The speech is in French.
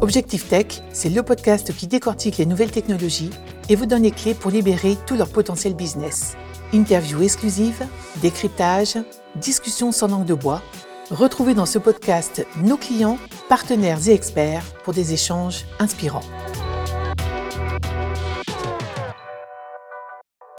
Objectif Tech, c'est le podcast qui décortique les nouvelles technologies et vous donne les clés pour libérer tout leur potentiel business. Interviews exclusives, décryptage, discussions sans langue de bois. Retrouvez dans ce podcast nos clients, partenaires et experts pour des échanges inspirants.